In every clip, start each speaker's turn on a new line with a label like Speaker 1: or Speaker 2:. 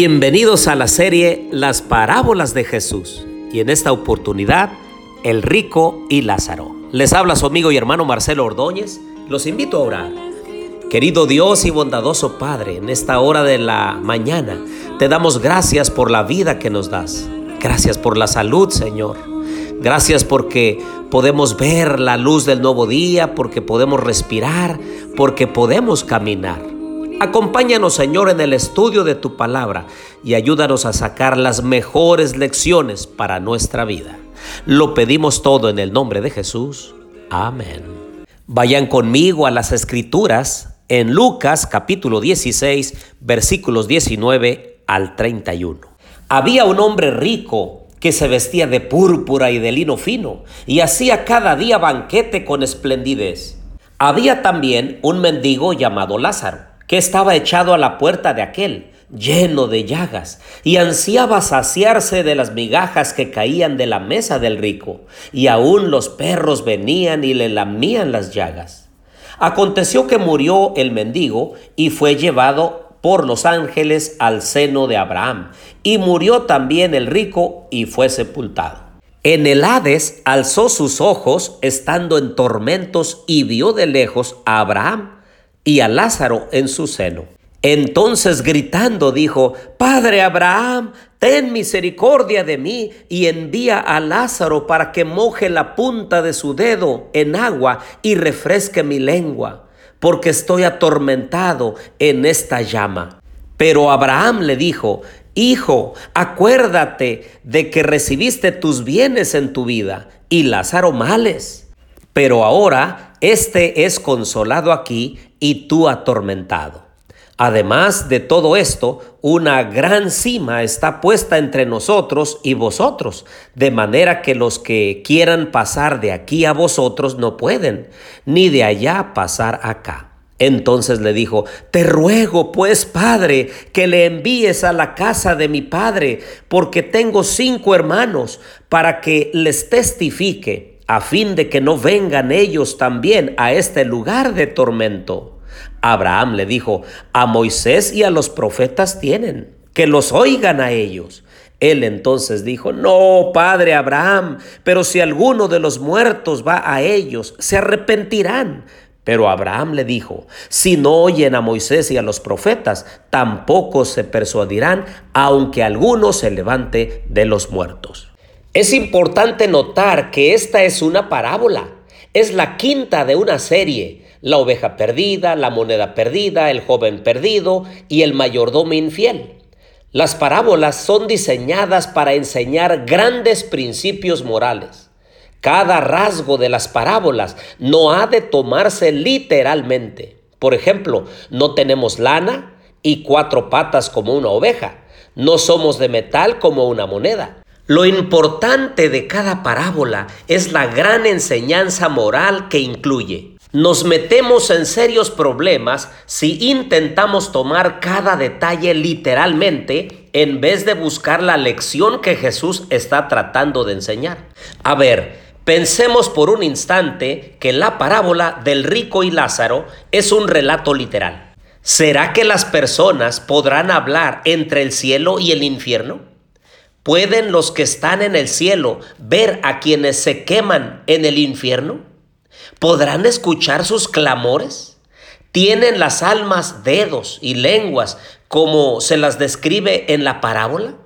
Speaker 1: Bienvenidos a la serie Las parábolas de Jesús y en esta oportunidad El rico y Lázaro. Les habla su amigo y hermano Marcelo Ordóñez. Los invito a orar. Querido Dios y bondadoso Padre, en esta hora de la mañana te damos gracias por la vida que nos das. Gracias por la salud, Señor. Gracias porque podemos ver la luz del nuevo día, porque podemos respirar, porque podemos caminar. Acompáñanos, Señor, en el estudio de tu palabra y ayúdanos a sacar las mejores lecciones para nuestra vida. Lo pedimos todo en el nombre de Jesús. Amén. Vayan conmigo a las escrituras en Lucas capítulo 16 versículos 19 al 31. Había un hombre rico que se vestía de púrpura y de lino fino, y hacía cada día banquete con esplendidez. Había también un mendigo llamado Lázaro, que estaba echado a la puerta de aquel, lleno de llagas, y ansiaba saciarse de las migajas que caían de la mesa del rico, y aún los perros venían y le lamían las llagas. Aconteció que murió el mendigo y fue llevado por los ángeles al seno de Abraham, y murió también el rico y fue sepultado. En el Hades alzó sus ojos, estando en tormentos, y vio de lejos a Abraham y a Lázaro en su seno. Entonces gritando dijo, Padre Abraham, ten misericordia de mí y envía a Lázaro para que moje la punta de su dedo en agua y refresque mi lengua porque estoy atormentado en esta llama. Pero Abraham le dijo, Hijo, acuérdate de que recibiste tus bienes en tu vida y Lázaro males. Pero ahora éste es consolado aquí y tú atormentado. Además de todo esto, una gran cima está puesta entre nosotros y vosotros, de manera que los que quieran pasar de aquí a vosotros no pueden, ni de allá pasar acá. Entonces le dijo, Te ruego pues, Padre, que le envíes a la casa de mi Padre, porque tengo cinco hermanos, para que les testifique, a fin de que no vengan ellos también a este lugar de tormento. Abraham le dijo, a Moisés y a los profetas tienen, que los oigan a ellos. Él entonces dijo, no, padre Abraham, pero si alguno de los muertos va a ellos, se arrepentirán. Pero Abraham le dijo, si no oyen a Moisés y a los profetas, tampoco se persuadirán, aunque alguno se levante de los muertos. Es importante notar que esta es una parábola, es la quinta de una serie la oveja perdida, la moneda perdida, el joven perdido y el mayordomo infiel. Las parábolas son diseñadas para enseñar grandes principios morales. Cada rasgo de las parábolas no ha de tomarse literalmente. Por ejemplo, no tenemos lana y cuatro patas como una oveja. No somos de metal como una moneda. Lo importante de cada parábola es la gran enseñanza moral que incluye. Nos metemos en serios problemas si intentamos tomar cada detalle literalmente en vez de buscar la lección que Jesús está tratando de enseñar. A ver, pensemos por un instante que la parábola del rico y Lázaro es un relato literal. ¿Será que las personas podrán hablar entre el cielo y el infierno? ¿Pueden los que están en el cielo ver a quienes se queman en el infierno? ¿Podrán escuchar sus clamores? ¿Tienen las almas dedos y lenguas como se las describe en la parábola?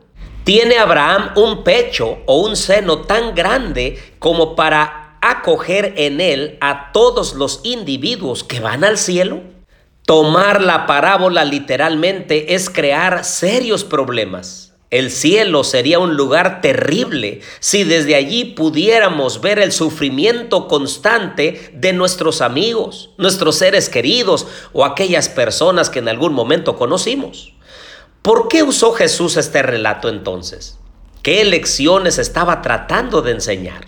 Speaker 1: ¿Tiene Abraham un pecho o un seno tan grande como para acoger en él a todos los individuos que van al cielo? Tomar la parábola literalmente es crear serios problemas. El cielo sería un lugar terrible si desde allí pudiéramos ver el sufrimiento constante de nuestros amigos, nuestros seres queridos o aquellas personas que en algún momento conocimos. ¿Por qué usó Jesús este relato entonces? ¿Qué lecciones estaba tratando de enseñar?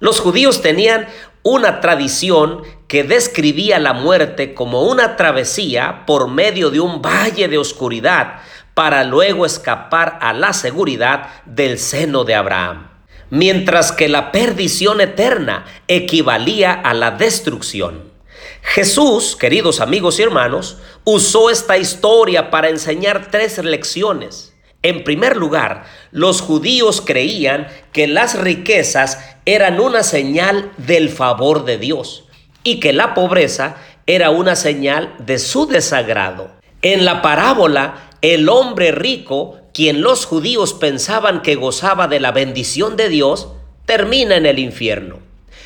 Speaker 1: Los judíos tenían una tradición que describía la muerte como una travesía por medio de un valle de oscuridad para luego escapar a la seguridad del seno de Abraham, mientras que la perdición eterna equivalía a la destrucción. Jesús, queridos amigos y hermanos, usó esta historia para enseñar tres lecciones. En primer lugar, los judíos creían que las riquezas eran una señal del favor de Dios y que la pobreza era una señal de su desagrado. En la parábola, el hombre rico, quien los judíos pensaban que gozaba de la bendición de Dios, termina en el infierno,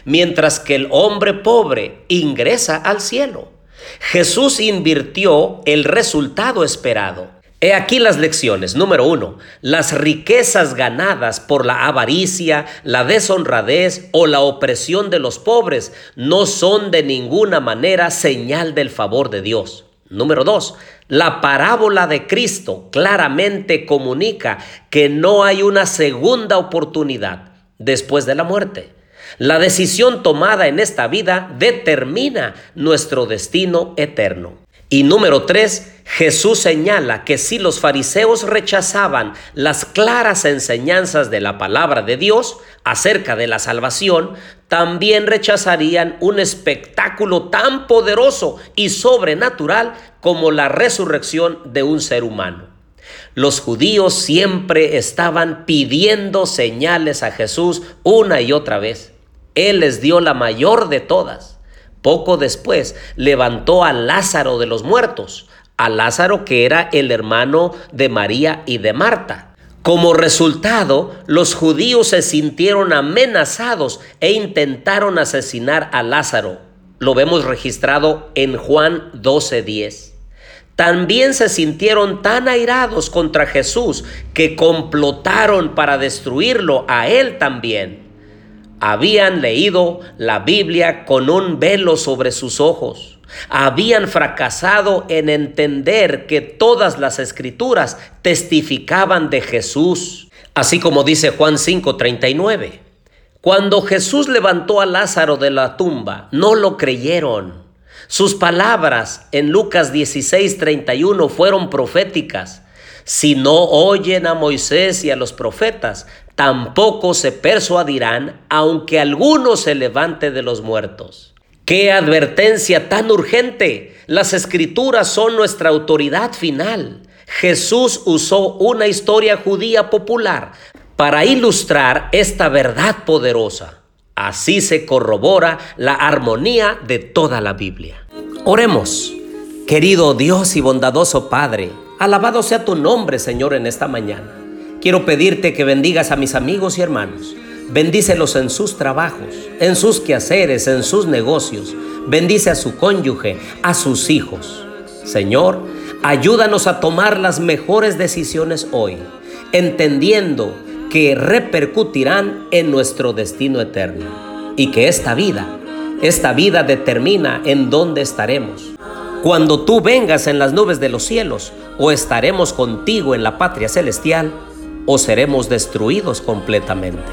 Speaker 1: mientras que el hombre pobre ingresa al cielo. Jesús invirtió el resultado esperado. He aquí las lecciones. Número uno, las riquezas ganadas por la avaricia, la deshonradez o la opresión de los pobres no son de ninguna manera señal del favor de Dios. Número dos, la parábola de Cristo claramente comunica que no hay una segunda oportunidad después de la muerte. La decisión tomada en esta vida determina nuestro destino eterno. Y número tres, Jesús señala que si los fariseos rechazaban las claras enseñanzas de la palabra de Dios acerca de la salvación, también rechazarían un espectáculo tan poderoso y sobrenatural como la resurrección de un ser humano. Los judíos siempre estaban pidiendo señales a Jesús una y otra vez. Él les dio la mayor de todas poco después levantó a Lázaro de los muertos, a Lázaro que era el hermano de María y de Marta. Como resultado, los judíos se sintieron amenazados e intentaron asesinar a Lázaro. Lo vemos registrado en Juan 12:10. También se sintieron tan airados contra Jesús que complotaron para destruirlo a él también habían leído la Biblia con un velo sobre sus ojos. Habían fracasado en entender que todas las escrituras testificaban de Jesús, así como dice Juan 5:39. Cuando Jesús levantó a Lázaro de la tumba, no lo creyeron. Sus palabras en Lucas 16:31 fueron proféticas. Si no oyen a Moisés y a los profetas, tampoco se persuadirán, aunque alguno se levante de los muertos. ¡Qué advertencia tan urgente! Las escrituras son nuestra autoridad final. Jesús usó una historia judía popular para ilustrar esta verdad poderosa. Así se corrobora la armonía de toda la Biblia. Oremos, querido Dios y bondadoso Padre, alabado sea tu nombre, Señor, en esta mañana. Quiero pedirte que bendigas a mis amigos y hermanos. Bendícelos en sus trabajos, en sus quehaceres, en sus negocios. Bendice a su cónyuge, a sus hijos. Señor, ayúdanos a tomar las mejores decisiones hoy, entendiendo que repercutirán en nuestro destino eterno y que esta vida, esta vida determina en dónde estaremos. Cuando tú vengas en las nubes de los cielos o estaremos contigo en la patria celestial, o seremos destruidos completamente.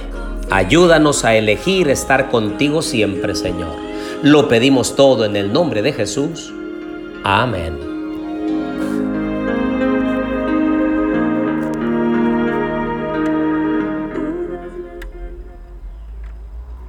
Speaker 1: Ayúdanos a elegir estar contigo siempre, Señor. Lo pedimos todo en el nombre de Jesús. Amén.